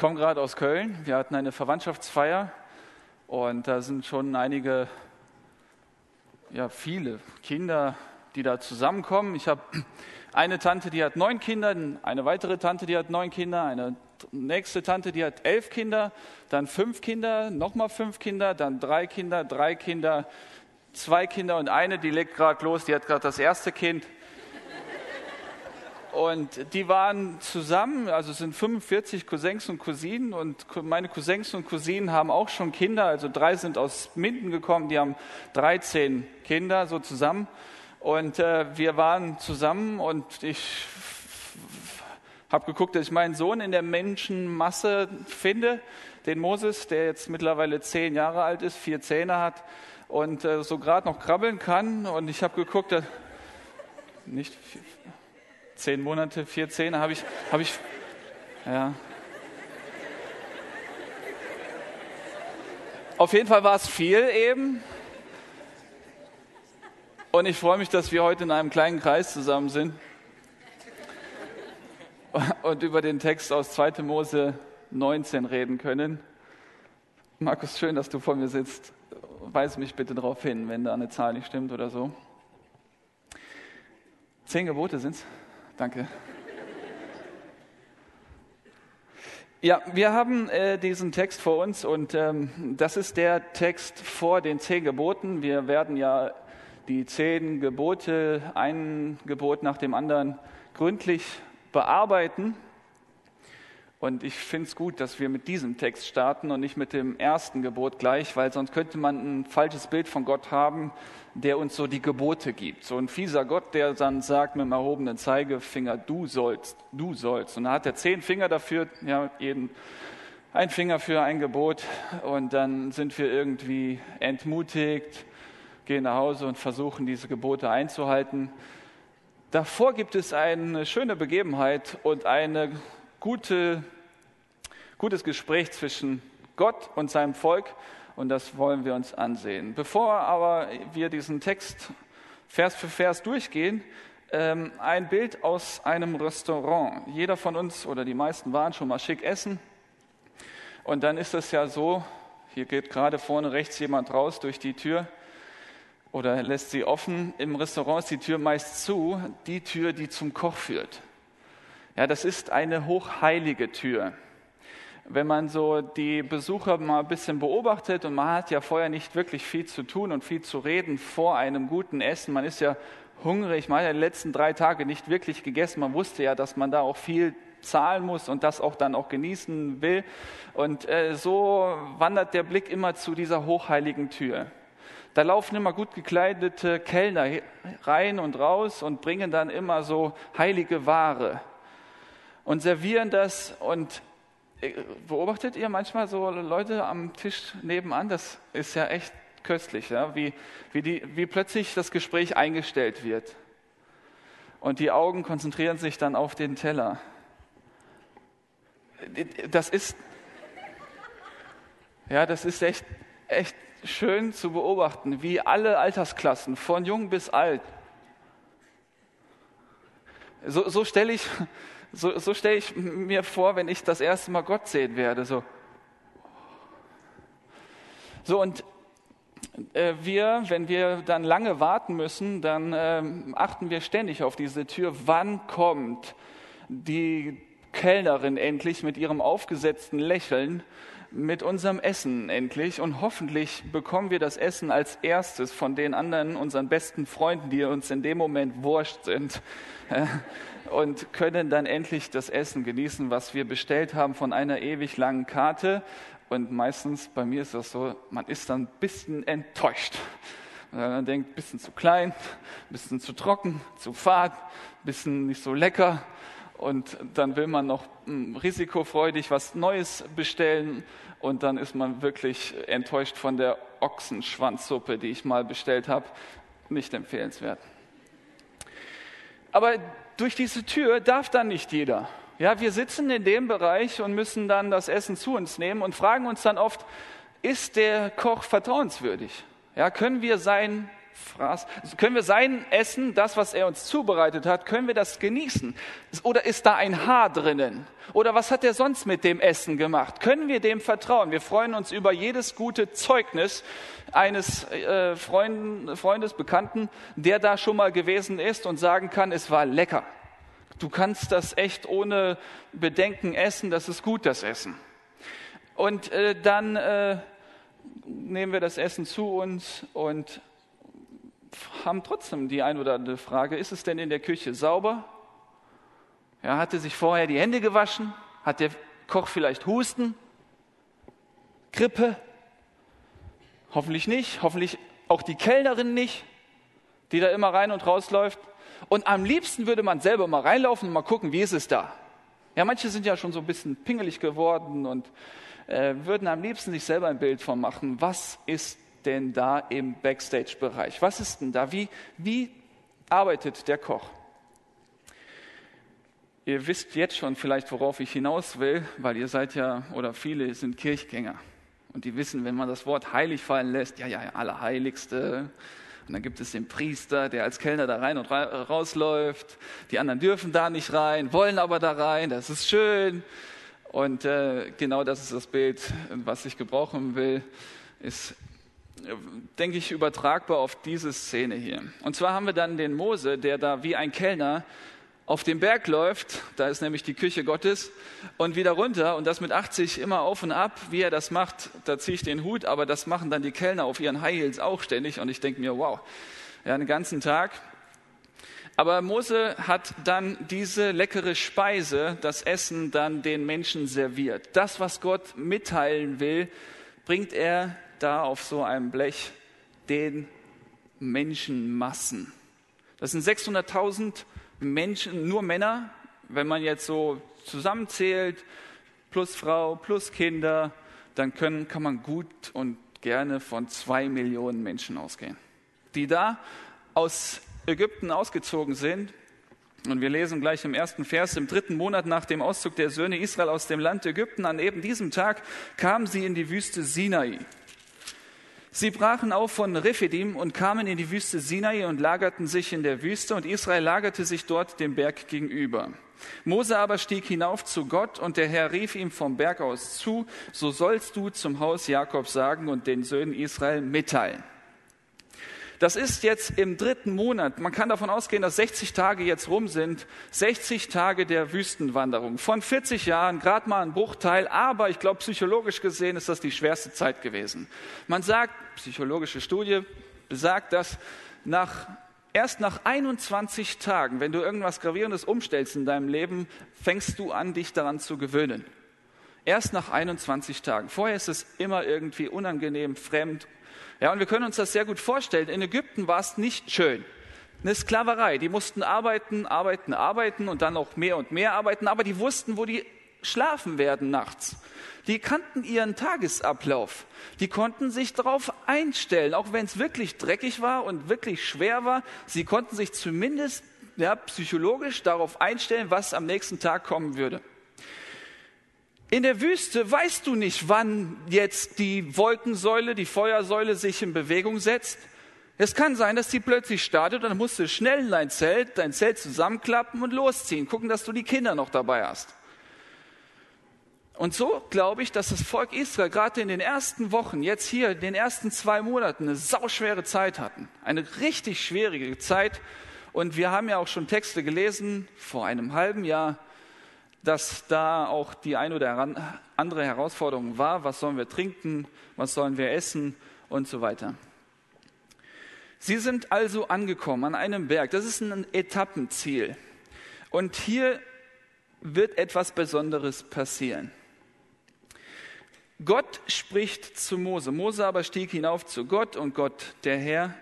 komme gerade aus Köln. Wir hatten eine Verwandtschaftsfeier und da sind schon einige, ja, viele Kinder, die da zusammenkommen. Ich habe eine Tante, die hat neun Kinder, eine weitere Tante, die hat neun Kinder, eine nächste Tante, die hat elf Kinder, dann fünf Kinder, nochmal fünf Kinder, dann drei Kinder, drei Kinder, zwei Kinder und eine, die legt gerade los, die hat gerade das erste Kind. Und die waren zusammen, also sind 45 Cousins und Cousinen und meine Cousins und Cousinen haben auch schon Kinder, also drei sind aus Minden gekommen, die haben 13 Kinder so zusammen. Und äh, wir waren zusammen und ich habe geguckt, dass ich meinen Sohn in der Menschenmasse finde, den Moses, der jetzt mittlerweile zehn Jahre alt ist, vier Zähne hat und äh, so gerade noch krabbeln kann. Und ich habe geguckt, dass, nicht zehn Monate, vier Zähne habe ich, habe ich, ja. Auf jeden Fall war es viel eben. Und ich freue mich, dass wir heute in einem kleinen Kreis zusammen sind und über den Text aus 2. Mose 19 reden können. Markus, schön, dass du vor mir sitzt. Weise mich bitte darauf hin, wenn da eine Zahl nicht stimmt oder so. Zehn Gebote sind's. Danke. Ja, wir haben äh, diesen Text vor uns und ähm, das ist der Text vor den zehn Geboten. Wir werden ja die zehn Gebote, ein Gebot nach dem anderen, gründlich bearbeiten. Und ich finde es gut, dass wir mit diesem Text starten und nicht mit dem ersten Gebot gleich, weil sonst könnte man ein falsches Bild von Gott haben, der uns so die Gebote gibt. So ein fieser Gott, der dann sagt mit dem erhobenen Zeigefinger, du sollst, du sollst. Und dann hat er zehn Finger dafür, ja, jeden, ein Finger für ein Gebot. Und dann sind wir irgendwie entmutigt, gehen nach Hause und versuchen, diese Gebote einzuhalten. Davor gibt es eine schöne Begebenheit und eine gute, gutes Gespräch zwischen Gott und seinem Volk und das wollen wir uns ansehen. Bevor aber wir diesen Text Vers für Vers durchgehen, ähm, ein Bild aus einem Restaurant. Jeder von uns oder die meisten waren schon mal schick essen und dann ist es ja so, hier geht gerade vorne rechts jemand raus durch die Tür oder lässt sie offen. Im Restaurant ist die Tür meist zu, die Tür, die zum Koch führt. Ja, das ist eine hochheilige Tür. Wenn man so die Besucher mal ein bisschen beobachtet und man hat ja vorher nicht wirklich viel zu tun und viel zu reden vor einem guten Essen, man ist ja hungrig, man hat ja die letzten drei Tage nicht wirklich gegessen, man wusste ja, dass man da auch viel zahlen muss und das auch dann auch genießen will. Und äh, so wandert der Blick immer zu dieser hochheiligen Tür. Da laufen immer gut gekleidete Kellner rein und raus und bringen dann immer so heilige Ware und servieren das. Und beobachtet ihr manchmal so Leute am Tisch nebenan? Das ist ja echt köstlich, ja? Wie, wie, die, wie plötzlich das Gespräch eingestellt wird. Und die Augen konzentrieren sich dann auf den Teller. Das ist, ja, das ist echt, echt schön zu beobachten, wie alle Altersklassen, von jung bis alt, so, so stelle ich, so, so stell ich mir vor, wenn ich das erste Mal Gott sehen werde. So, so und äh, wir, wenn wir dann lange warten müssen, dann äh, achten wir ständig auf diese Tür. Wann kommt die Kellnerin endlich mit ihrem aufgesetzten Lächeln mit unserem Essen endlich und hoffentlich bekommen wir das Essen als erstes von den anderen, unseren besten Freunden, die uns in dem Moment wurscht sind und können dann endlich das Essen genießen, was wir bestellt haben von einer ewig langen Karte. Und meistens, bei mir ist das so, man ist dann ein bisschen enttäuscht. Man denkt, ein bisschen zu klein, ein bisschen zu trocken, zu fad, ein bisschen nicht so lecker und dann will man noch hm, risikofreudig was Neues bestellen und dann ist man wirklich enttäuscht von der Ochsenschwanzsuppe, die ich mal bestellt habe. Nicht empfehlenswert. Aber durch diese Tür darf dann nicht jeder. Ja, wir sitzen in dem Bereich und müssen dann das Essen zu uns nehmen und fragen uns dann oft, ist der Koch vertrauenswürdig? Ja, können wir sein Fraß, können wir sein Essen, das, was er uns zubereitet hat, können wir das genießen? Oder ist da ein Haar drinnen? Oder was hat er sonst mit dem Essen gemacht? Können wir dem vertrauen? Wir freuen uns über jedes gute Zeugnis eines äh, Freund, Freundes, Bekannten, der da schon mal gewesen ist und sagen kann, es war lecker. Du kannst das echt ohne Bedenken essen, das ist gut, das Essen. Und äh, dann äh, nehmen wir das Essen zu uns und haben trotzdem die ein oder andere Frage, ist es denn in der Küche sauber? Ja, hatte sich vorher die Hände gewaschen? Hat der Koch vielleicht Husten? Grippe? Hoffentlich nicht. Hoffentlich auch die Kellnerin nicht, die da immer rein und rausläuft. Und am liebsten würde man selber mal reinlaufen und mal gucken, wie ist es da. Ja, manche sind ja schon so ein bisschen pingelig geworden und äh, würden am liebsten sich selber ein Bild von machen. Was ist denn da im Backstage-Bereich? Was ist denn da? Wie, wie arbeitet der Koch? Ihr wisst jetzt schon vielleicht, worauf ich hinaus will, weil ihr seid ja, oder viele sind Kirchgänger. Und die wissen, wenn man das Wort heilig fallen lässt, ja, ja, Allerheiligste. Und dann gibt es den Priester, der als Kellner da rein und rausläuft. Die anderen dürfen da nicht rein, wollen aber da rein, das ist schön. Und äh, genau das ist das Bild, was ich gebrauchen will, ist denke ich, übertragbar auf diese Szene hier. Und zwar haben wir dann den Mose, der da wie ein Kellner auf den Berg läuft, da ist nämlich die Küche Gottes, und wieder runter und das mit 80 immer auf und ab. Wie er das macht, da ziehe ich den Hut, aber das machen dann die Kellner auf ihren High Heels auch ständig und ich denke mir, wow, ja, einen ganzen Tag. Aber Mose hat dann diese leckere Speise, das Essen, dann den Menschen serviert. Das, was Gott mitteilen will, bringt er da auf so einem Blech den Menschenmassen. Das sind 600.000 Menschen, nur Männer, wenn man jetzt so zusammenzählt, plus Frau, plus Kinder, dann können, kann man gut und gerne von zwei Millionen Menschen ausgehen, die da aus Ägypten ausgezogen sind. Und wir lesen gleich im ersten Vers, im dritten Monat nach dem Auszug der Söhne Israel aus dem Land Ägypten, an eben diesem Tag kamen sie in die Wüste Sinai. Sie brachen auf von Rephidim und kamen in die Wüste Sinai und lagerten sich in der Wüste und Israel lagerte sich dort dem Berg gegenüber. Mose aber stieg hinauf zu Gott und der Herr rief ihm vom Berg aus zu, so sollst du zum Haus Jakob sagen und den Söhnen Israel mitteilen. Das ist jetzt im dritten Monat. Man kann davon ausgehen, dass 60 Tage jetzt rum sind. 60 Tage der Wüstenwanderung. Von 40 Jahren, gerade mal ein Bruchteil. Aber ich glaube, psychologisch gesehen ist das die schwerste Zeit gewesen. Man sagt, psychologische Studie besagt, dass nach Erst nach 21 Tagen, wenn du irgendwas Gravierendes umstellst in deinem Leben, fängst du an, dich daran zu gewöhnen. Erst nach 21 Tagen. Vorher ist es immer irgendwie unangenehm, fremd, ja, und wir können uns das sehr gut vorstellen. In Ägypten war es nicht schön. Eine Sklaverei. Die mussten arbeiten, arbeiten, arbeiten und dann noch mehr und mehr arbeiten, aber die wussten, wo die schlafen werden nachts. Die kannten ihren Tagesablauf. Die konnten sich darauf einstellen, auch wenn es wirklich dreckig war und wirklich schwer war. Sie konnten sich zumindest ja, psychologisch darauf einstellen, was am nächsten Tag kommen würde. In der Wüste weißt du nicht, wann jetzt die Wolkensäule, die Feuersäule sich in Bewegung setzt. Es kann sein, dass die plötzlich startet und dann musst du schnell in dein Zelt, dein Zelt zusammenklappen und losziehen. Gucken, dass du die Kinder noch dabei hast. Und so glaube ich, dass das Volk Israel gerade in den ersten Wochen, jetzt hier in den ersten zwei Monaten, eine sauschwere Zeit hatten. Eine richtig schwierige Zeit. Und wir haben ja auch schon Texte gelesen vor einem halben Jahr, dass da auch die ein oder andere Herausforderung war. Was sollen wir trinken? Was sollen wir essen? Und so weiter. Sie sind also angekommen an einem Berg. Das ist ein Etappenziel. Und hier wird etwas Besonderes passieren. Gott spricht zu Mose. Mose aber stieg hinauf zu Gott und Gott, der Herr,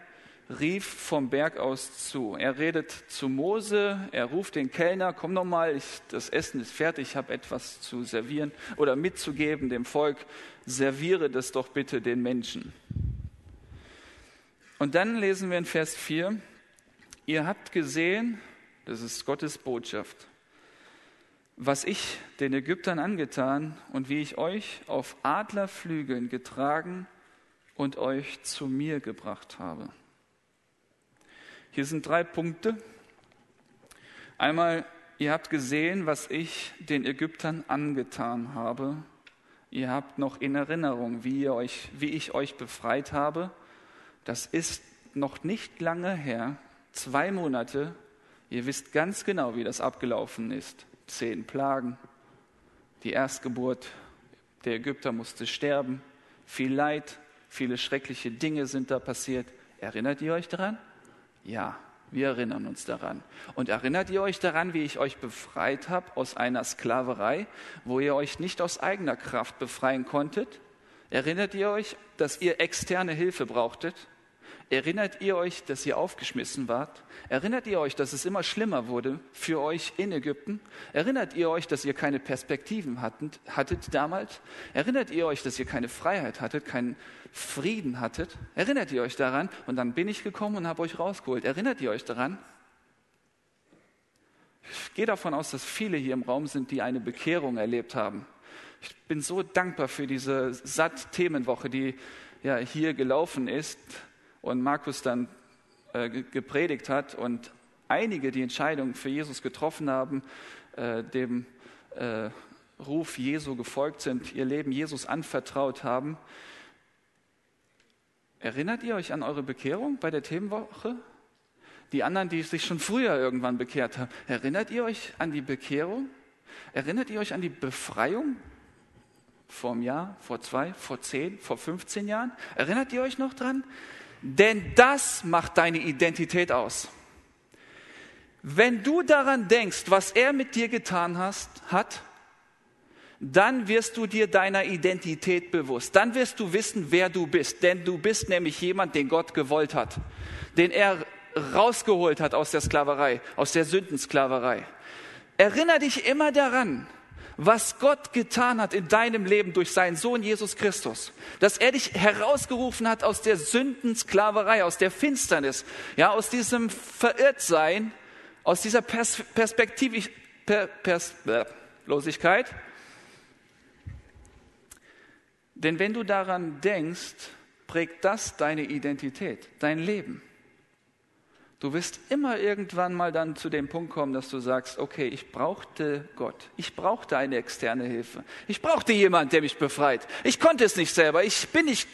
rief vom Berg aus zu. Er redet zu Mose, er ruft den Kellner, komm noch mal, das Essen ist fertig, ich habe etwas zu servieren oder mitzugeben dem Volk, serviere das doch bitte den Menschen. Und dann lesen wir in Vers 4, ihr habt gesehen, das ist Gottes Botschaft, was ich den Ägyptern angetan und wie ich euch auf Adlerflügeln getragen und euch zu mir gebracht habe. Hier sind drei Punkte. Einmal, ihr habt gesehen, was ich den Ägyptern angetan habe. Ihr habt noch in Erinnerung, wie, euch, wie ich euch befreit habe. Das ist noch nicht lange her, zwei Monate. Ihr wisst ganz genau, wie das abgelaufen ist. Zehn Plagen, die Erstgeburt der Ägypter musste sterben, viel Leid, viele schreckliche Dinge sind da passiert. Erinnert ihr euch daran? Ja, wir erinnern uns daran. Und erinnert ihr euch daran, wie ich euch befreit habe aus einer Sklaverei, wo ihr euch nicht aus eigener Kraft befreien konntet? Erinnert ihr euch, dass ihr externe Hilfe brauchtet? Erinnert ihr euch, dass ihr aufgeschmissen wart? Erinnert ihr euch, dass es immer schlimmer wurde für euch in Ägypten? Erinnert ihr euch, dass ihr keine Perspektiven hattet, hattet damals? Erinnert ihr euch, dass ihr keine Freiheit hattet, keinen Frieden hattet? Erinnert ihr euch daran? Und dann bin ich gekommen und habe euch rausgeholt. Erinnert ihr euch daran? Ich gehe davon aus, dass viele hier im Raum sind, die eine Bekehrung erlebt haben. Ich bin so dankbar für diese Satt-Themenwoche, die ja hier gelaufen ist und Markus dann äh, gepredigt hat und einige die Entscheidung für Jesus getroffen haben, äh, dem äh, Ruf Jesu gefolgt sind, ihr Leben Jesus anvertraut haben. Erinnert ihr euch an eure Bekehrung bei der Themenwoche? Die anderen, die sich schon früher irgendwann bekehrt haben, erinnert ihr euch an die Bekehrung? Erinnert ihr euch an die Befreiung vor einem Jahr, vor zwei, vor zehn, vor 15 Jahren? Erinnert ihr euch noch dran? Denn das macht deine Identität aus. Wenn du daran denkst, was er mit dir getan hast, hat, dann wirst du dir deiner Identität bewusst. Dann wirst du wissen, wer du bist. Denn du bist nämlich jemand, den Gott gewollt hat, den er rausgeholt hat aus der Sklaverei, aus der Sündensklaverei. Erinnere dich immer daran, was Gott getan hat in deinem Leben durch seinen Sohn Jesus Christus, dass er dich herausgerufen hat aus der Sündensklaverei, aus der Finsternis, ja, aus diesem Verirrtsein, aus dieser Pers Perspektive, per, Pers Losigkeit. Denn wenn du daran denkst, prägt das deine Identität, dein Leben. Du wirst immer irgendwann mal dann zu dem Punkt kommen, dass du sagst, okay, ich brauchte Gott, ich brauchte eine externe Hilfe, ich brauchte jemanden, der mich befreit. Ich konnte es nicht selber, ich bin nicht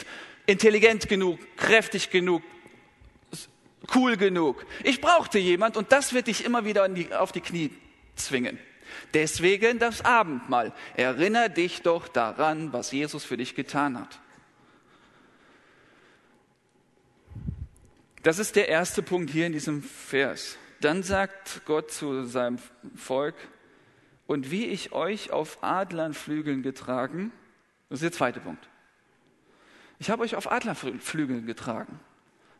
intelligent genug, kräftig genug, cool genug. Ich brauchte jemand und das wird dich immer wieder die, auf die Knie zwingen. Deswegen das Abendmahl. Erinner dich doch daran, was Jesus für dich getan hat. Das ist der erste Punkt hier in diesem Vers. Dann sagt Gott zu seinem Volk, und wie ich euch auf Adlernflügeln getragen, das ist der zweite Punkt. Ich habe euch auf Adlerflügeln getragen.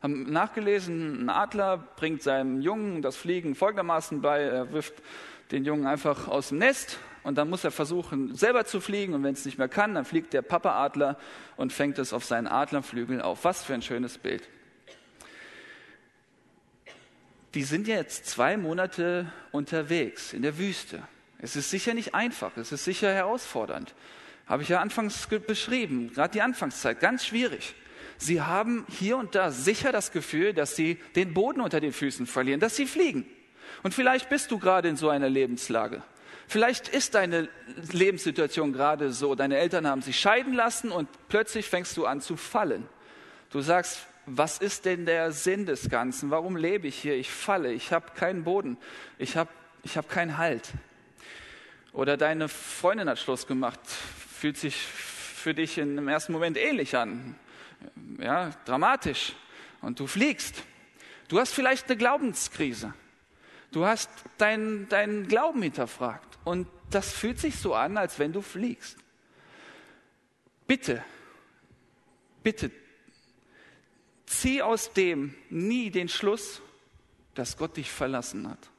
Haben nachgelesen, ein Adler bringt seinem Jungen das Fliegen folgendermaßen bei, er wirft den Jungen einfach aus dem Nest und dann muss er versuchen, selber zu fliegen und wenn es nicht mehr kann, dann fliegt der Papa-Adler und fängt es auf seinen Adlerflügeln auf. Was für ein schönes Bild die sind jetzt zwei Monate unterwegs in der Wüste. Es ist sicher nicht einfach, es ist sicher herausfordernd. Habe ich ja anfangs beschrieben, gerade die Anfangszeit, ganz schwierig. Sie haben hier und da sicher das Gefühl, dass sie den Boden unter den Füßen verlieren, dass sie fliegen. Und vielleicht bist du gerade in so einer Lebenslage. Vielleicht ist deine Lebenssituation gerade so, deine Eltern haben sich scheiden lassen und plötzlich fängst du an zu fallen. Du sagst, was ist denn der Sinn des Ganzen? Warum lebe ich hier? Ich falle, ich habe keinen Boden, ich habe ich hab keinen Halt. Oder deine Freundin hat Schluss gemacht, fühlt sich für dich im ersten Moment ähnlich an. Ja, dramatisch. Und du fliegst. Du hast vielleicht eine Glaubenskrise. Du hast deinen dein Glauben hinterfragt. Und das fühlt sich so an, als wenn du fliegst. Bitte, bitte zieh aus dem nie den Schluss, dass Gott dich verlassen hat,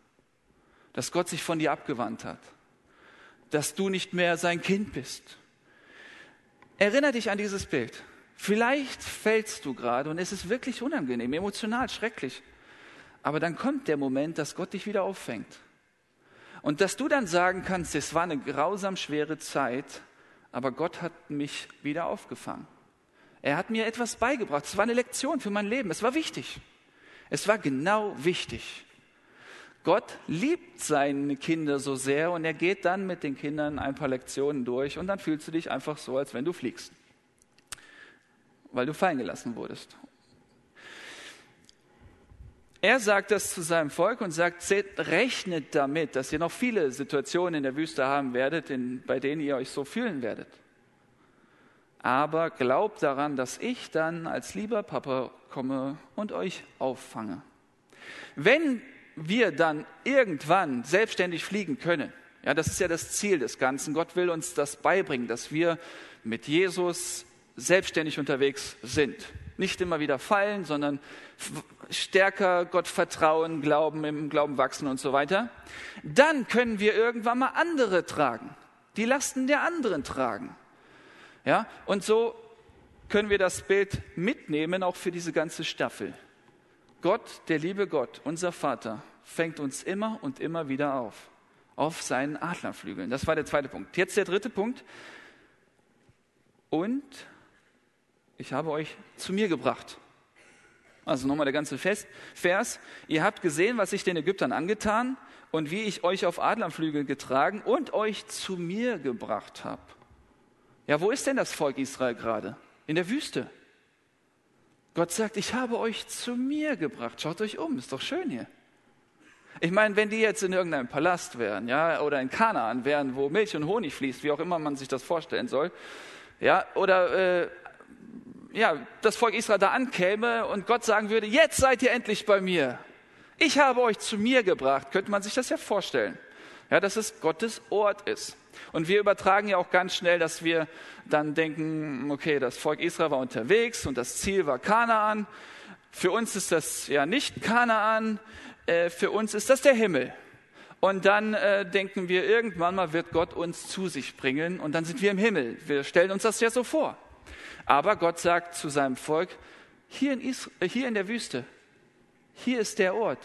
dass Gott sich von dir abgewandt hat, dass du nicht mehr sein Kind bist. Erinner dich an dieses Bild. Vielleicht fällst du gerade und es ist wirklich unangenehm, emotional, schrecklich. Aber dann kommt der Moment, dass Gott dich wieder auffängt. Und dass du dann sagen kannst, es war eine grausam schwere Zeit, aber Gott hat mich wieder aufgefangen. Er hat mir etwas beigebracht. Es war eine Lektion für mein Leben. Es war wichtig. Es war genau wichtig. Gott liebt seine Kinder so sehr und er geht dann mit den Kindern ein paar Lektionen durch und dann fühlst du dich einfach so, als wenn du fliegst, weil du fallen gelassen wurdest. Er sagt das zu seinem Volk und sagt, rechnet damit, dass ihr noch viele Situationen in der Wüste haben werdet, in, bei denen ihr euch so fühlen werdet. Aber glaubt daran, dass ich dann als lieber Papa komme und euch auffange. Wenn wir dann irgendwann selbstständig fliegen können, ja, das ist ja das Ziel des Ganzen. Gott will uns das beibringen, dass wir mit Jesus selbstständig unterwegs sind. Nicht immer wieder fallen, sondern stärker Gott vertrauen, glauben, im Glauben wachsen und so weiter. Dann können wir irgendwann mal andere tragen, die Lasten der anderen tragen. Ja, und so können wir das Bild mitnehmen, auch für diese ganze Staffel. Gott, der liebe Gott, unser Vater, fängt uns immer und immer wieder auf, auf seinen Adlerflügeln. Das war der zweite Punkt. Jetzt der dritte Punkt. Und ich habe euch zu mir gebracht. Also nochmal der ganze Vers. Ihr habt gesehen, was ich den Ägyptern angetan und wie ich euch auf Adlerflügel getragen und euch zu mir gebracht habe. Ja, wo ist denn das Volk Israel gerade? In der Wüste. Gott sagt, ich habe euch zu mir gebracht. Schaut euch um, ist doch schön hier. Ich meine, wenn die jetzt in irgendeinem Palast wären, ja, oder in Kanaan wären, wo Milch und Honig fließt, wie auch immer man sich das vorstellen soll, ja, oder äh, ja, das Volk Israel da ankäme und Gott sagen würde, jetzt seid ihr endlich bei mir. Ich habe euch zu mir gebracht, könnte man sich das ja vorstellen. Ja, dass es Gottes Ort ist. Und wir übertragen ja auch ganz schnell, dass wir dann denken, okay, das Volk Israel war unterwegs und das Ziel war Kanaan. Für uns ist das ja nicht Kanaan, äh, für uns ist das der Himmel. Und dann äh, denken wir, irgendwann mal wird Gott uns zu sich bringen und dann sind wir im Himmel. Wir stellen uns das ja so vor. Aber Gott sagt zu seinem Volk, hier in, Isra äh, hier in der Wüste, hier ist der Ort,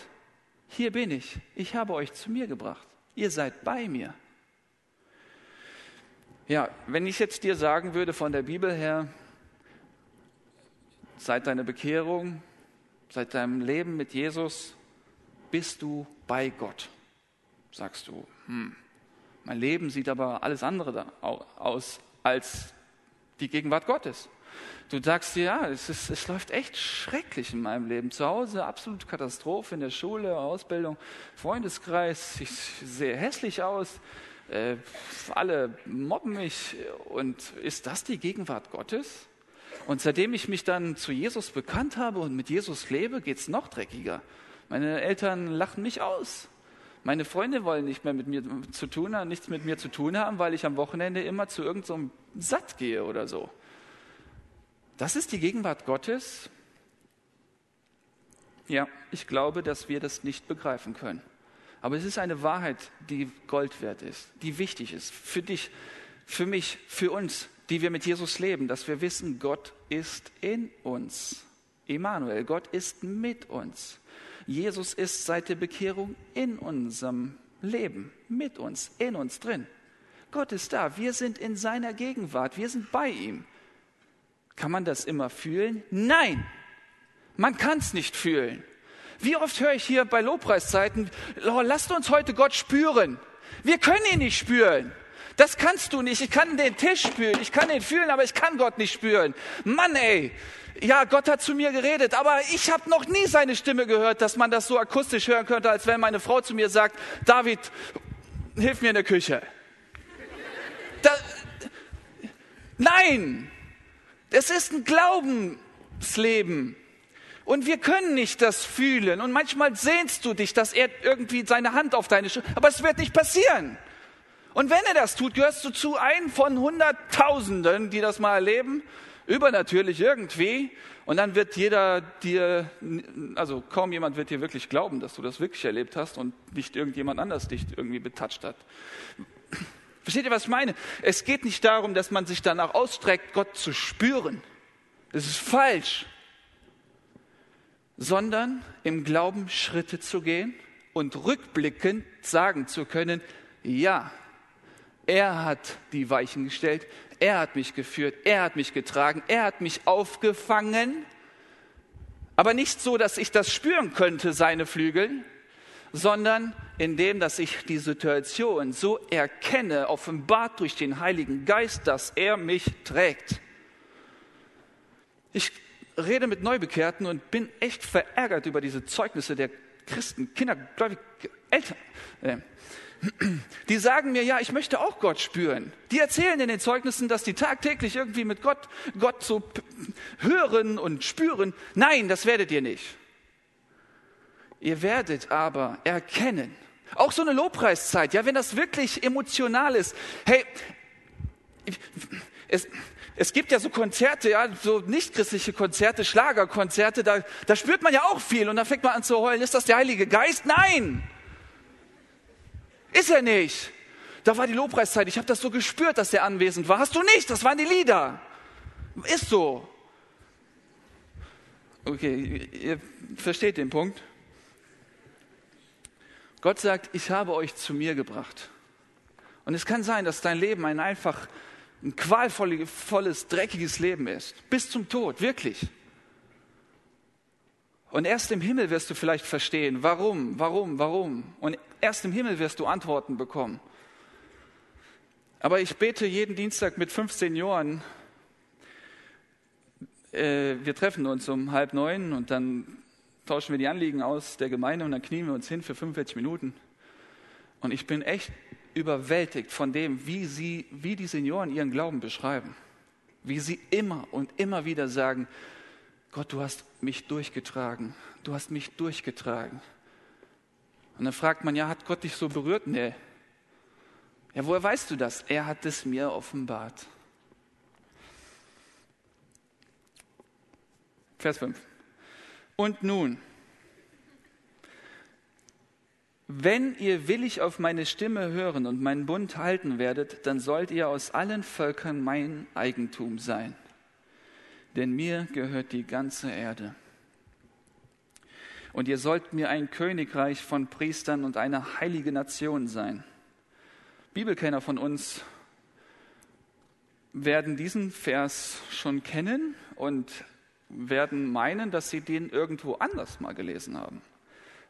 hier bin ich, ich habe euch zu mir gebracht, ihr seid bei mir. Ja, wenn ich jetzt dir sagen würde von der Bibel her, seit deiner Bekehrung, seit deinem Leben mit Jesus, bist du bei Gott. Sagst du, hm, mein Leben sieht aber alles andere aus als die Gegenwart Gottes. Du sagst dir, ja, es, ist, es läuft echt schrecklich in meinem Leben. Zu Hause absolute Katastrophe, in der Schule, Ausbildung, Freundeskreis, ich sehe hässlich aus, äh, alle mobben mich. Und ist das die Gegenwart Gottes? Und seitdem ich mich dann zu Jesus bekannt habe und mit Jesus lebe, geht es noch dreckiger. Meine Eltern lachen mich aus. Meine Freunde wollen nicht mehr mit mir zu tun haben, nichts mit mir zu tun haben, weil ich am Wochenende immer zu irgendeinem so Satt gehe oder so. Das ist die Gegenwart Gottes. Ja, ich glaube, dass wir das nicht begreifen können. Aber es ist eine Wahrheit, die Gold wert ist, die wichtig ist für dich, für mich, für uns, die wir mit Jesus leben, dass wir wissen, Gott ist in uns. Emanuel, Gott ist mit uns. Jesus ist seit der Bekehrung in unserem Leben, mit uns, in uns drin. Gott ist da, wir sind in seiner Gegenwart, wir sind bei ihm. Kann man das immer fühlen? Nein, man kann es nicht fühlen. Wie oft höre ich hier bei Lobpreiszeiten, oh, lasst uns heute Gott spüren. Wir können ihn nicht spüren. Das kannst du nicht. Ich kann den Tisch spüren, ich kann ihn fühlen, aber ich kann Gott nicht spüren. Mann, ey, ja, Gott hat zu mir geredet, aber ich habe noch nie seine Stimme gehört, dass man das so akustisch hören könnte, als wenn meine Frau zu mir sagt, David, hilf mir in der Küche. Da, nein, es ist ein Glaubensleben. Und wir können nicht das fühlen. Und manchmal sehnst du dich, dass er irgendwie seine Hand auf deine Schulter, aber es wird nicht passieren. Und wenn er das tut, gehörst du zu einem von Hunderttausenden, die das mal erleben übernatürlich irgendwie. Und dann wird jeder dir, also kaum jemand wird dir wirklich glauben, dass du das wirklich erlebt hast und nicht irgendjemand anders dich irgendwie betatscht hat. Versteht ihr, was ich meine? Es geht nicht darum, dass man sich danach ausstreckt, Gott zu spüren. Das ist falsch. Sondern im Glauben Schritte zu gehen und rückblickend sagen zu können, ja, er hat die Weichen gestellt, er hat mich geführt, er hat mich getragen, er hat mich aufgefangen. Aber nicht so, dass ich das spüren könnte, seine Flügel, sondern indem, dass ich die Situation so erkenne, offenbart durch den Heiligen Geist, dass er mich trägt. Ich rede mit Neubekehrten und bin echt verärgert über diese Zeugnisse der Christen, Kinder, gläubige Eltern. Äh, die sagen mir, ja, ich möchte auch Gott spüren. Die erzählen in den Zeugnissen, dass die tagtäglich irgendwie mit Gott, Gott so hören und spüren. Nein, das werdet ihr nicht. Ihr werdet aber erkennen, auch so eine Lobpreiszeit, ja, wenn das wirklich emotional ist. Hey, es, es gibt ja so Konzerte, ja, so nichtchristliche Konzerte, Schlagerkonzerte, da, da spürt man ja auch viel und da fängt man an zu heulen. Ist das der Heilige Geist? Nein! Ist er nicht. Da war die Lobpreiszeit. Ich habe das so gespürt, dass er anwesend war. Hast du nicht? Das waren die Lieder. Ist so. Okay, ihr versteht den Punkt. Gott sagt, ich habe euch zu mir gebracht. Und es kann sein, dass dein Leben ein einfach ein qualvolles, dreckiges Leben ist. Bis zum Tod, wirklich. Und erst im Himmel wirst du vielleicht verstehen, warum, warum, warum. Und erst im Himmel wirst du Antworten bekommen. Aber ich bete jeden Dienstag mit 15 Jahren. Äh, wir treffen uns um halb neun und dann tauschen wir die Anliegen aus der Gemeinde und dann knien wir uns hin für 45 Minuten. Und ich bin echt überwältigt von dem, wie, sie, wie die Senioren ihren Glauben beschreiben. Wie sie immer und immer wieder sagen, Gott, du hast mich durchgetragen. Du hast mich durchgetragen. Und dann fragt man, ja, hat Gott dich so berührt? Nee. Ja, woher weißt du das? Er hat es mir offenbart. Vers 5. Und nun, wenn ihr willig auf meine Stimme hören und meinen Bund halten werdet, dann sollt ihr aus allen Völkern mein Eigentum sein. Denn mir gehört die ganze Erde. Und ihr sollt mir ein Königreich von Priestern und eine heilige Nation sein. Bibelkenner von uns werden diesen Vers schon kennen und werden meinen, dass sie den irgendwo anders mal gelesen haben.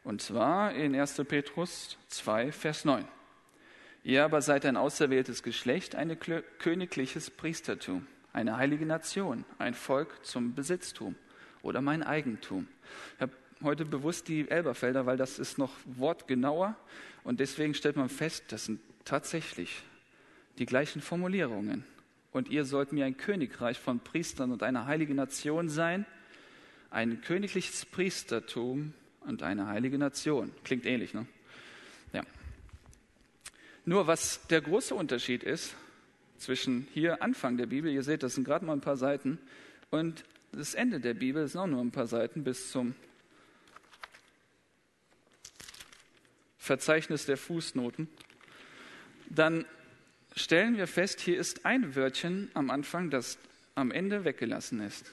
Und zwar in 1. Petrus 2, Vers 9. Ihr aber seid ein auserwähltes Geschlecht, ein königliches Priestertum, eine heilige Nation, ein Volk zum Besitztum oder mein Eigentum. Ich habe heute bewusst die Elberfelder, weil das ist noch wortgenauer und deswegen stellt man fest, das sind tatsächlich die gleichen Formulierungen. Und ihr sollt mir ein Königreich von Priestern und eine heilige Nation sein, ein königliches Priestertum und eine heilige Nation. Klingt ähnlich, ne? Ja. Nur was der große Unterschied ist zwischen hier Anfang der Bibel, ihr seht, das sind gerade mal ein paar Seiten, und das Ende der Bibel ist auch nur ein paar Seiten bis zum Verzeichnis der Fußnoten, dann stellen wir fest, hier ist ein Wörtchen am Anfang, das am Ende weggelassen ist.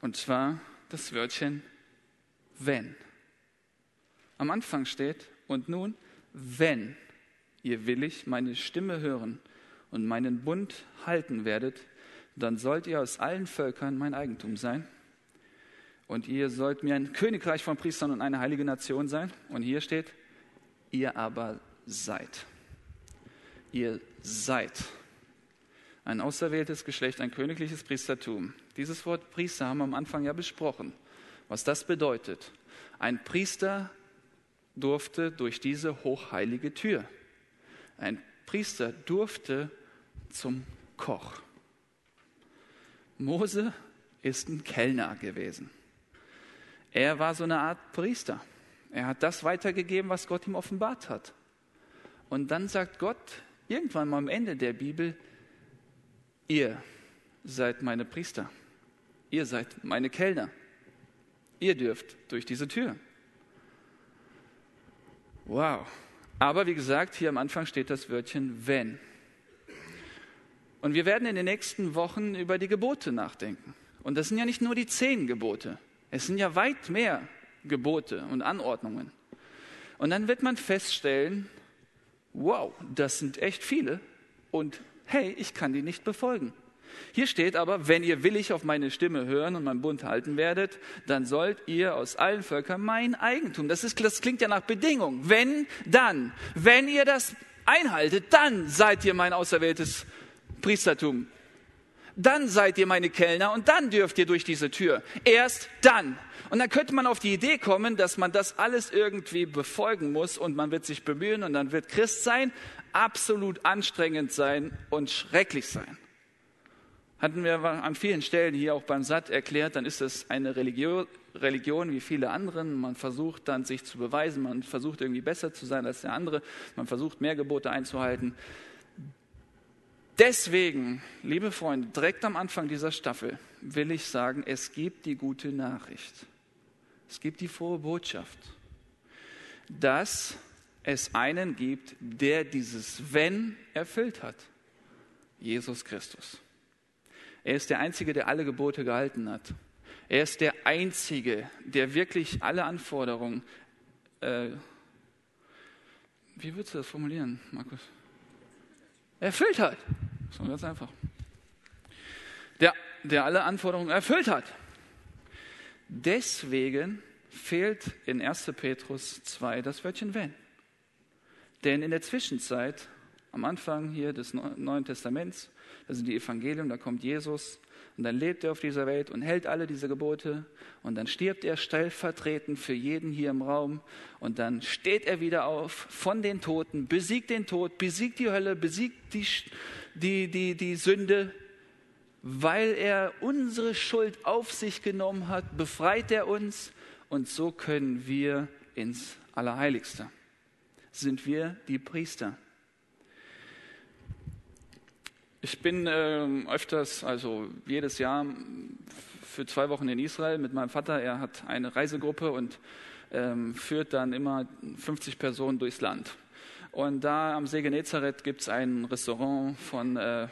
Und zwar das Wörtchen wenn. Am Anfang steht, und nun, wenn ihr willig meine Stimme hören und meinen Bund halten werdet, dann sollt ihr aus allen Völkern mein Eigentum sein. Und ihr sollt mir ein Königreich von Priestern und eine heilige Nation sein. Und hier steht, ihr aber seid. Ihr seid ein auserwähltes Geschlecht, ein königliches Priestertum. Dieses Wort Priester haben wir am Anfang ja besprochen. Was das bedeutet. Ein Priester durfte durch diese hochheilige Tür. Ein Priester durfte zum Koch. Mose ist ein Kellner gewesen. Er war so eine Art Priester. Er hat das weitergegeben, was Gott ihm offenbart hat. Und dann sagt Gott irgendwann mal am Ende der Bibel, ihr seid meine Priester. Ihr seid meine Kellner. Ihr dürft durch diese Tür. Wow. Aber wie gesagt, hier am Anfang steht das Wörtchen wenn. Und wir werden in den nächsten Wochen über die Gebote nachdenken. Und das sind ja nicht nur die zehn Gebote. Es sind ja weit mehr Gebote und Anordnungen. Und dann wird man feststellen, wow, das sind echt viele. Und hey, ich kann die nicht befolgen. Hier steht aber, wenn ihr willig auf meine Stimme hören und meinen Bund halten werdet, dann sollt ihr aus allen Völkern mein Eigentum. Das, ist, das klingt ja nach Bedingung. Wenn, dann. Wenn ihr das einhaltet, dann seid ihr mein auserwähltes Priestertum. Dann seid ihr meine Kellner und dann dürft ihr durch diese Tür. Erst dann. Und dann könnte man auf die Idee kommen, dass man das alles irgendwie befolgen muss und man wird sich bemühen und dann wird Christ sein, absolut anstrengend sein und schrecklich sein hatten wir an vielen Stellen hier auch beim Satt erklärt, dann ist es eine Religion, Religion wie viele anderen. Man versucht dann sich zu beweisen, man versucht irgendwie besser zu sein als der andere, man versucht mehr Gebote einzuhalten. Deswegen, liebe Freunde, direkt am Anfang dieser Staffel will ich sagen, es gibt die gute Nachricht. Es gibt die frohe Botschaft, dass es einen gibt, der dieses Wenn erfüllt hat. Jesus Christus. Er ist der Einzige, der alle Gebote gehalten hat. Er ist der Einzige, der wirklich alle Anforderungen, äh, wie würdest du das formulieren, Markus? Erfüllt hat. So ganz einfach. Der, der alle Anforderungen erfüllt hat. Deswegen fehlt in 1. Petrus 2 das Wörtchen wenn. Denn in der Zwischenzeit, am Anfang hier des Neuen Testaments, das sind die Evangelium, da kommt Jesus und dann lebt er auf dieser Welt und hält alle diese Gebote und dann stirbt er stellvertretend für jeden hier im Raum und dann steht er wieder auf von den Toten, besiegt den Tod, besiegt die Hölle, besiegt die, die, die, die Sünde, weil er unsere Schuld auf sich genommen hat, befreit er uns und so können wir ins Allerheiligste. Sind wir die Priester. Ich bin äh, öfters, also jedes Jahr für zwei Wochen in Israel mit meinem Vater. Er hat eine Reisegruppe und ähm, führt dann immer 50 Personen durchs Land. Und da am See Genezareth gibt es ein Restaurant von, äh,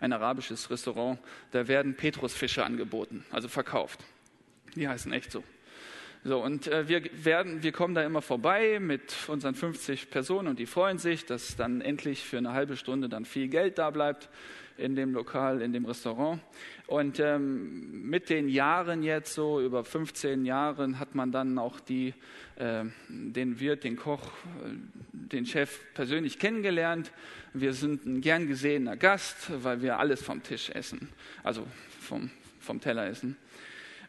ein arabisches Restaurant, da werden Petrusfische angeboten, also verkauft. Die heißen echt so. So, und äh, wir, werden, wir kommen da immer vorbei mit unseren 50 Personen und die freuen sich, dass dann endlich für eine halbe Stunde dann viel Geld da bleibt in dem Lokal, in dem Restaurant. Und ähm, mit den Jahren jetzt, so über 15 Jahren, hat man dann auch die, äh, den Wirt, den Koch, äh, den Chef persönlich kennengelernt. Wir sind ein gern gesehener Gast, weil wir alles vom Tisch essen, also vom, vom Teller essen.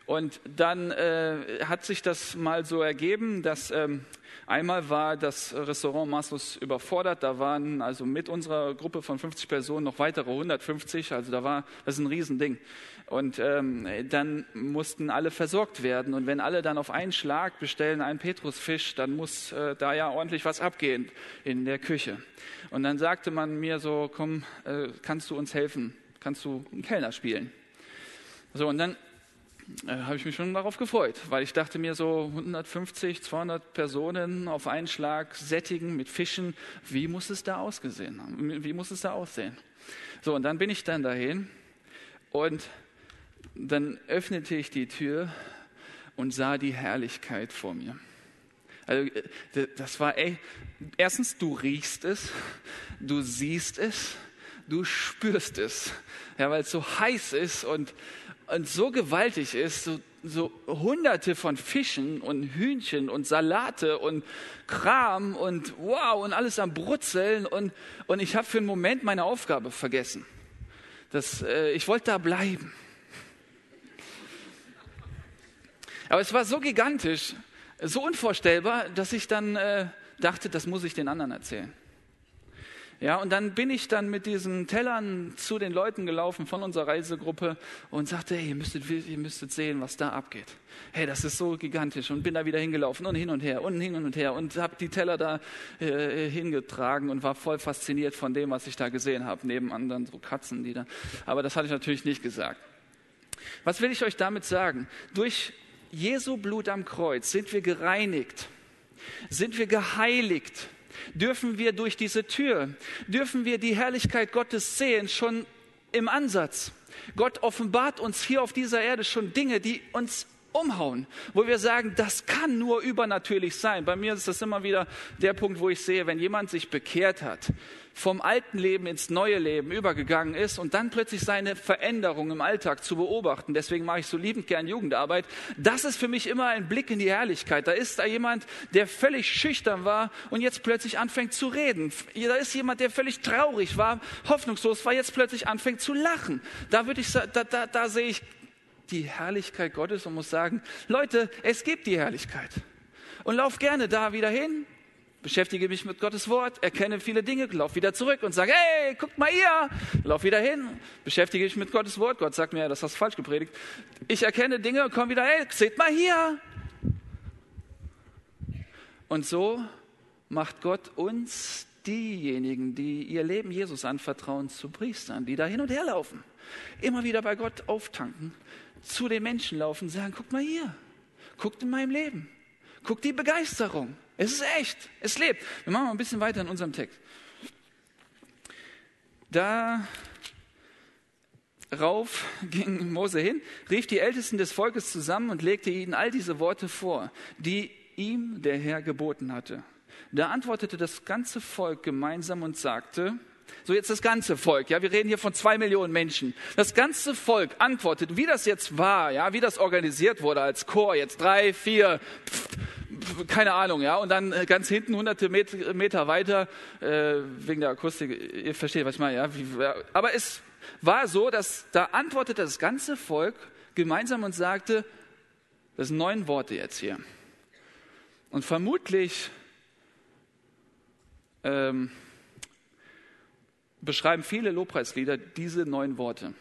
Und dann äh, hat sich das mal so ergeben, dass ähm, einmal war das Restaurant maßlos überfordert. Da waren also mit unserer Gruppe von 50 Personen noch weitere 150. Also da war das ist ein Riesending. Und ähm, dann mussten alle versorgt werden. Und wenn alle dann auf einen Schlag bestellen einen Petrusfisch, dann muss äh, da ja ordentlich was abgehen in der Küche. Und dann sagte man mir so, komm, äh, kannst du uns helfen? Kannst du einen Kellner spielen? So, und dann äh, habe ich mich schon darauf gefreut, weil ich dachte mir so 150, 200 Personen auf einen Schlag sättigen mit Fischen, wie muss es da ausgesehen haben? Wie muss es da aussehen? So, und dann bin ich dann dahin und dann öffnete ich die Tür und sah die Herrlichkeit vor mir. Also, äh, das war, ey, erstens, du riechst es, du siehst es, du spürst es, ja, weil es so heiß ist und und so gewaltig ist, so, so hunderte von Fischen und Hühnchen und Salate und Kram und wow und alles am Brutzeln und, und ich habe für einen Moment meine Aufgabe vergessen. Das, äh, ich wollte da bleiben. Aber es war so gigantisch, so unvorstellbar, dass ich dann äh, dachte, das muss ich den anderen erzählen. Ja, und dann bin ich dann mit diesen Tellern zu den Leuten gelaufen von unserer Reisegruppe und sagte, hey, ihr müsstet, ihr müsstet sehen, was da abgeht. Hey, das ist so gigantisch und bin da wieder hingelaufen und hin und her und hin und her und habe die Teller da äh, hingetragen und war voll fasziniert von dem, was ich da gesehen habe, neben anderen so Katzen, die da. Aber das hatte ich natürlich nicht gesagt. Was will ich euch damit sagen? Durch Jesu Blut am Kreuz sind wir gereinigt, sind wir geheiligt dürfen wir durch diese Tür, dürfen wir die Herrlichkeit Gottes sehen, schon im Ansatz. Gott offenbart uns hier auf dieser Erde schon Dinge, die uns umhauen, wo wir sagen, das kann nur übernatürlich sein. Bei mir ist das immer wieder der Punkt, wo ich sehe, wenn jemand sich bekehrt hat, vom alten Leben ins neue Leben übergegangen ist und dann plötzlich seine Veränderung im Alltag zu beobachten. Deswegen mache ich so liebend gern Jugendarbeit. Das ist für mich immer ein Blick in die Herrlichkeit. Da ist da jemand, der völlig schüchtern war und jetzt plötzlich anfängt zu reden. Da ist jemand, der völlig traurig war, hoffnungslos war, jetzt plötzlich anfängt zu lachen. Da würde ich, da, da, da sehe ich die Herrlichkeit Gottes und muss sagen, Leute, es gibt die Herrlichkeit. Und lauf gerne da wieder hin, beschäftige mich mit Gottes Wort, erkenne viele Dinge, lauf wieder zurück und sage, hey, guckt mal hier, lauf wieder hin, beschäftige mich mit Gottes Wort. Gott sagt mir, das hast du falsch gepredigt. Ich erkenne Dinge und komme wieder, hey, seht mal hier. Und so macht Gott uns diejenigen, die ihr Leben Jesus anvertrauen, zu Priestern, die da hin und her laufen, immer wieder bei Gott auftanken, zu den Menschen laufen, sagen, guck mal hier, guckt in meinem Leben, guckt die Begeisterung. Es ist echt, es lebt. Wir machen mal ein bisschen weiter in unserem Text. Da rauf ging Mose hin, rief die Ältesten des Volkes zusammen und legte ihnen all diese Worte vor, die ihm der Herr geboten hatte. Da antwortete das ganze Volk gemeinsam und sagte, so jetzt das ganze Volk, ja, wir reden hier von zwei Millionen Menschen. Das ganze Volk antwortet, wie das jetzt war, ja, wie das organisiert wurde als Chor, jetzt drei, vier, pff, keine Ahnung, ja, und dann äh, ganz hinten hunderte Meter weiter, äh, wegen der Akustik, ihr versteht, was ich meine, ja, aber es war so, dass da antwortete das ganze Volk gemeinsam und sagte, das sind neun Worte jetzt hier. Und vermutlich ähm, beschreiben viele Lobpreislieder diese neun Worte.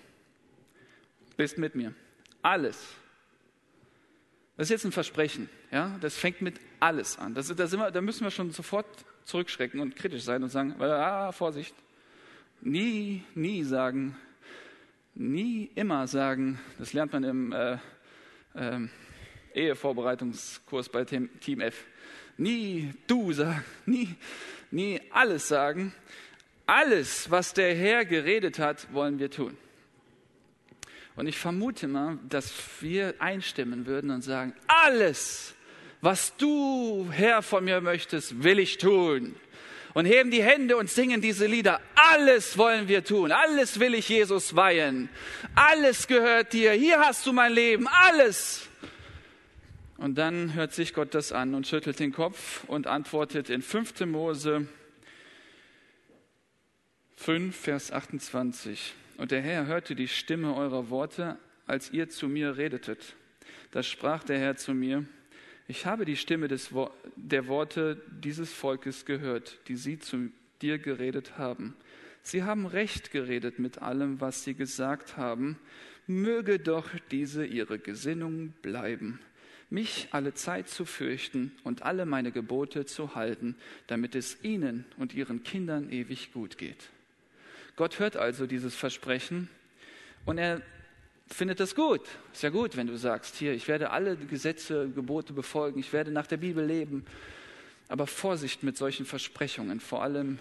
Bist mit mir. Alles das ist jetzt ein Versprechen. Ja? Das fängt mit alles an. Das, das wir, da müssen wir schon sofort zurückschrecken und kritisch sein und sagen, ah, Vorsicht. Nie, nie sagen, nie immer sagen, das lernt man im äh, äh, Ehevorbereitungskurs bei Team F. Nie du sagen, nie, nie alles sagen. Alles, was der Herr geredet hat, wollen wir tun. Und ich vermute mal, dass wir einstimmen würden und sagen, alles, was du, Herr, von mir möchtest, will ich tun. Und heben die Hände und singen diese Lieder. Alles wollen wir tun. Alles will ich Jesus weihen. Alles gehört dir. Hier hast du mein Leben. Alles. Und dann hört sich Gott das an und schüttelt den Kopf und antwortet in 5. Mose 5, Vers 28. Und der Herr hörte die Stimme eurer Worte, als ihr zu mir redetet. Da sprach der Herr zu mir, ich habe die Stimme des, der Worte dieses Volkes gehört, die sie zu dir geredet haben. Sie haben recht geredet mit allem, was sie gesagt haben. Möge doch diese ihre Gesinnung bleiben, mich alle Zeit zu fürchten und alle meine Gebote zu halten, damit es ihnen und ihren Kindern ewig gut geht. Gott hört also dieses Versprechen und er findet das gut. Ist ja gut, wenn du sagst, hier, ich werde alle Gesetze, Gebote befolgen, ich werde nach der Bibel leben. Aber Vorsicht mit solchen Versprechungen, vor allem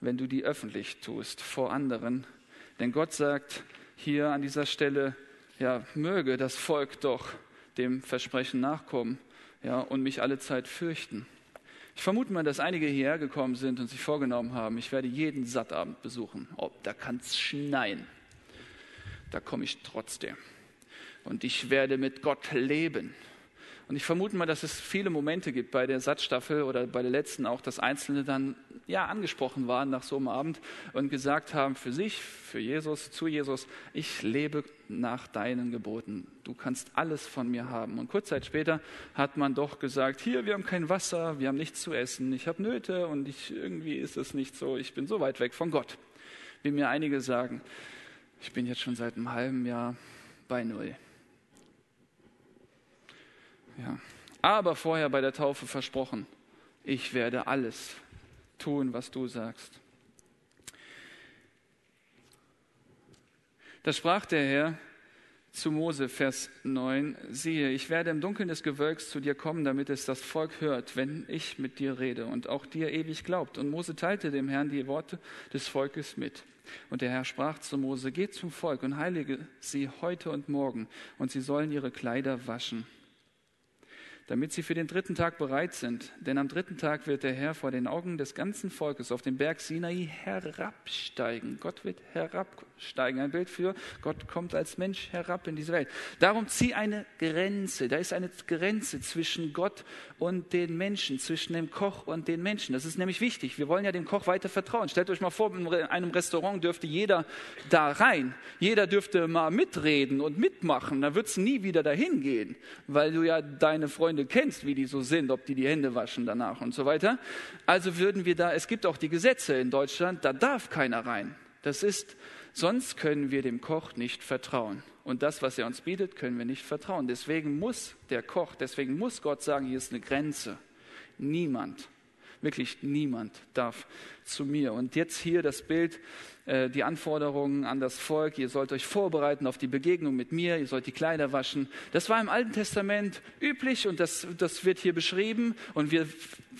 wenn du die öffentlich tust, vor anderen. Denn Gott sagt hier an dieser Stelle, ja, möge das Volk doch dem Versprechen nachkommen ja, und mich alle Zeit fürchten. Ich vermute mal, dass einige hierher gekommen sind und sich vorgenommen haben, ich werde jeden Sattabend besuchen. Oh, da kann es schneien. Da komme ich trotzdem. Und ich werde mit Gott leben. Und ich vermute mal, dass es viele Momente gibt bei der Satzstaffel oder bei der letzten auch, dass Einzelne dann ja angesprochen waren nach so einem Abend und gesagt haben für sich, für Jesus, zu Jesus, ich lebe nach deinen Geboten. Du kannst alles von mir haben. Und kurz Zeit später hat man doch gesagt, hier, wir haben kein Wasser, wir haben nichts zu essen, ich habe Nöte und ich, irgendwie ist es nicht so, ich bin so weit weg von Gott. Wie mir einige sagen, ich bin jetzt schon seit einem halben Jahr bei Null. Ja. Aber vorher bei der Taufe versprochen, ich werde alles tun, was du sagst. Da sprach der Herr zu Mose, Vers 9, siehe, ich werde im Dunkeln des Gewölks zu dir kommen, damit es das Volk hört, wenn ich mit dir rede und auch dir ewig glaubt. Und Mose teilte dem Herrn die Worte des Volkes mit. Und der Herr sprach zu Mose, geh zum Volk und heilige sie heute und morgen, und sie sollen ihre Kleider waschen. Damit sie für den dritten Tag bereit sind. Denn am dritten Tag wird der Herr vor den Augen des ganzen Volkes auf den Berg Sinai herabsteigen. Gott wird herabsteigen. Ein Bild für Gott kommt als Mensch herab in diese Welt. Darum zieh eine Grenze. Da ist eine Grenze zwischen Gott und den Menschen, zwischen dem Koch und den Menschen. Das ist nämlich wichtig. Wir wollen ja dem Koch weiter vertrauen. Stellt euch mal vor, in einem Restaurant dürfte jeder da rein. Jeder dürfte mal mitreden und mitmachen. Da wird es nie wieder dahin gehen, weil du ja deine Freunde kennst, wie die so sind, ob die die Hände waschen danach und so weiter. Also würden wir da, es gibt auch die Gesetze in Deutschland, da darf keiner rein. Das ist, sonst können wir dem Koch nicht vertrauen. Und das, was er uns bietet, können wir nicht vertrauen. Deswegen muss der Koch, deswegen muss Gott sagen, hier ist eine Grenze. Niemand, wirklich niemand darf zu mir. Und jetzt hier das Bild äh, die Anforderungen an das Volk, ihr sollt euch vorbereiten auf die Begegnung mit mir, ihr sollt die Kleider waschen. Das war im Alten Testament üblich und das, das wird hier beschrieben und wir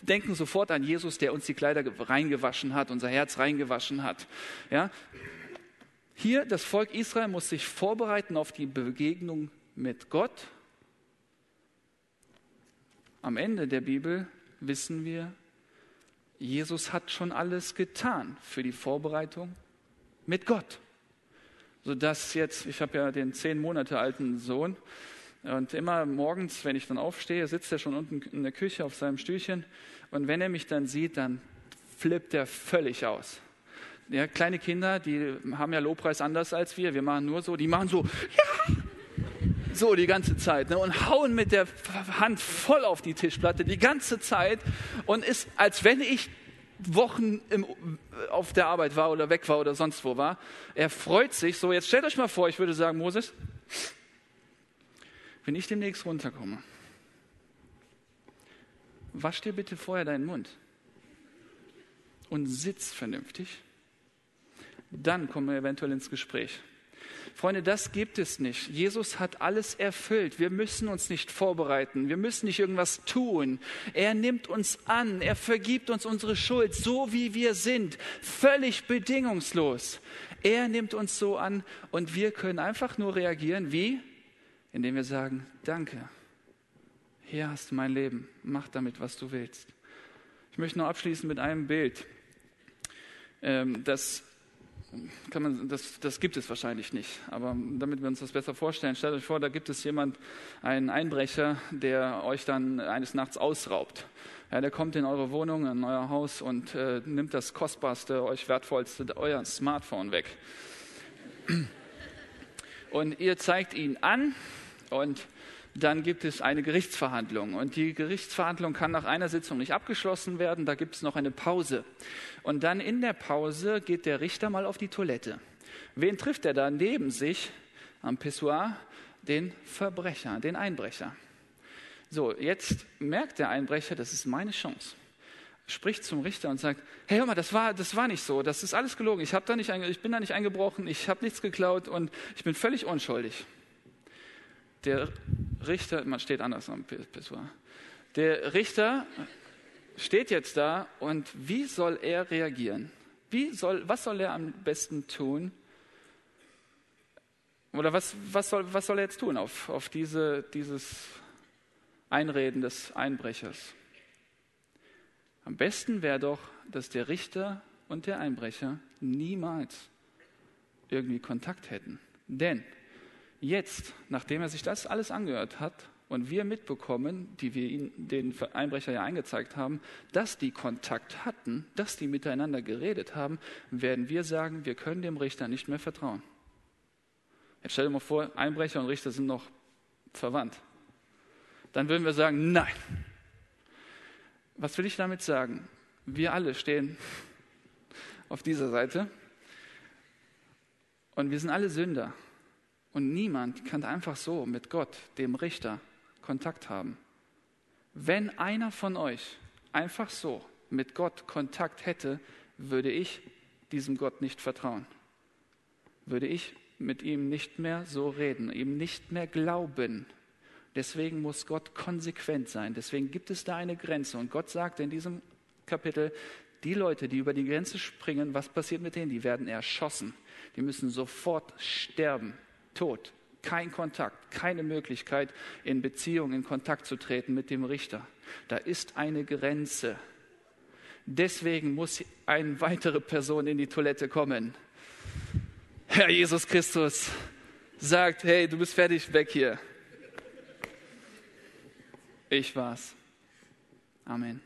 denken sofort an Jesus, der uns die Kleider reingewaschen hat, unser Herz reingewaschen hat. Ja? Hier, das Volk Israel muss sich vorbereiten auf die Begegnung mit Gott. Am Ende der Bibel wissen wir, Jesus hat schon alles getan für die Vorbereitung mit Gott. Sodass jetzt, ich habe ja den zehn Monate alten Sohn, und immer morgens, wenn ich dann aufstehe, sitzt er schon unten in der Küche auf seinem Stühlchen. Und wenn er mich dann sieht, dann flippt er völlig aus. Ja, kleine Kinder, die haben ja Lobpreis anders als wir. Wir machen nur so, die machen so, ja, so die ganze Zeit ne, und hauen mit der Hand voll auf die Tischplatte die ganze Zeit und ist, als wenn ich Wochen im, auf der Arbeit war oder weg war oder sonst wo war. Er freut sich. So, jetzt stellt euch mal vor, ich würde sagen, Moses, wenn ich demnächst runterkomme, wasch dir bitte vorher deinen Mund und sitz vernünftig. Dann kommen wir eventuell ins Gespräch. Freunde, das gibt es nicht. Jesus hat alles erfüllt. Wir müssen uns nicht vorbereiten. Wir müssen nicht irgendwas tun. Er nimmt uns an. Er vergibt uns unsere Schuld, so wie wir sind. Völlig bedingungslos. Er nimmt uns so an und wir können einfach nur reagieren. Wie? Indem wir sagen, danke. Hier hast du mein Leben. Mach damit, was du willst. Ich möchte noch abschließen mit einem Bild, ähm, das kann man, das, das gibt es wahrscheinlich nicht. Aber damit wir uns das besser vorstellen, stellt euch vor, da gibt es jemand, einen Einbrecher, der euch dann eines Nachts ausraubt. Ja, der kommt in eure Wohnung, in euer Haus und äh, nimmt das kostbarste, euch wertvollste, euer Smartphone weg. Und ihr zeigt ihn an und dann gibt es eine Gerichtsverhandlung. Und die Gerichtsverhandlung kann nach einer Sitzung nicht abgeschlossen werden. Da gibt es noch eine Pause. Und dann in der Pause geht der Richter mal auf die Toilette. Wen trifft er da neben sich am Pissoir? Den Verbrecher, den Einbrecher. So, jetzt merkt der Einbrecher, das ist meine Chance. Spricht zum Richter und sagt: Hey, hör mal, das war, das war nicht so, das ist alles gelogen. Ich, da nicht, ich bin da nicht eingebrochen, ich habe nichts geklaut und ich bin völlig unschuldig. Der Richter, man steht anders am Pissoir. Der Richter steht jetzt da und wie soll er reagieren? Wie soll, was soll er am besten tun? Oder was, was, soll, was soll er jetzt tun auf, auf diese, dieses Einreden des Einbrechers? Am besten wäre doch, dass der Richter und der Einbrecher niemals irgendwie Kontakt hätten. Denn jetzt, nachdem er sich das alles angehört hat und wir mitbekommen, die wir ihn, den Einbrecher ja eingezeigt haben, dass die Kontakt hatten, dass die miteinander geredet haben, werden wir sagen, wir können dem Richter nicht mehr vertrauen. Jetzt stell dir mal vor, Einbrecher und Richter sind noch verwandt. Dann würden wir sagen, nein. Was will ich damit sagen? Wir alle stehen auf dieser Seite und wir sind alle Sünder. Und niemand kann einfach so mit Gott, dem Richter, Kontakt haben. Wenn einer von euch einfach so mit Gott Kontakt hätte, würde ich diesem Gott nicht vertrauen. Würde ich mit ihm nicht mehr so reden, ihm nicht mehr glauben. Deswegen muss Gott konsequent sein. Deswegen gibt es da eine Grenze. Und Gott sagt in diesem Kapitel, die Leute, die über die Grenze springen, was passiert mit denen? Die werden erschossen. Die müssen sofort sterben. Tod, kein Kontakt, keine Möglichkeit, in Beziehung, in Kontakt zu treten mit dem Richter. Da ist eine Grenze. Deswegen muss eine weitere Person in die Toilette kommen. Herr Jesus Christus sagt, hey, du bist fertig, weg hier. Ich war's. Amen.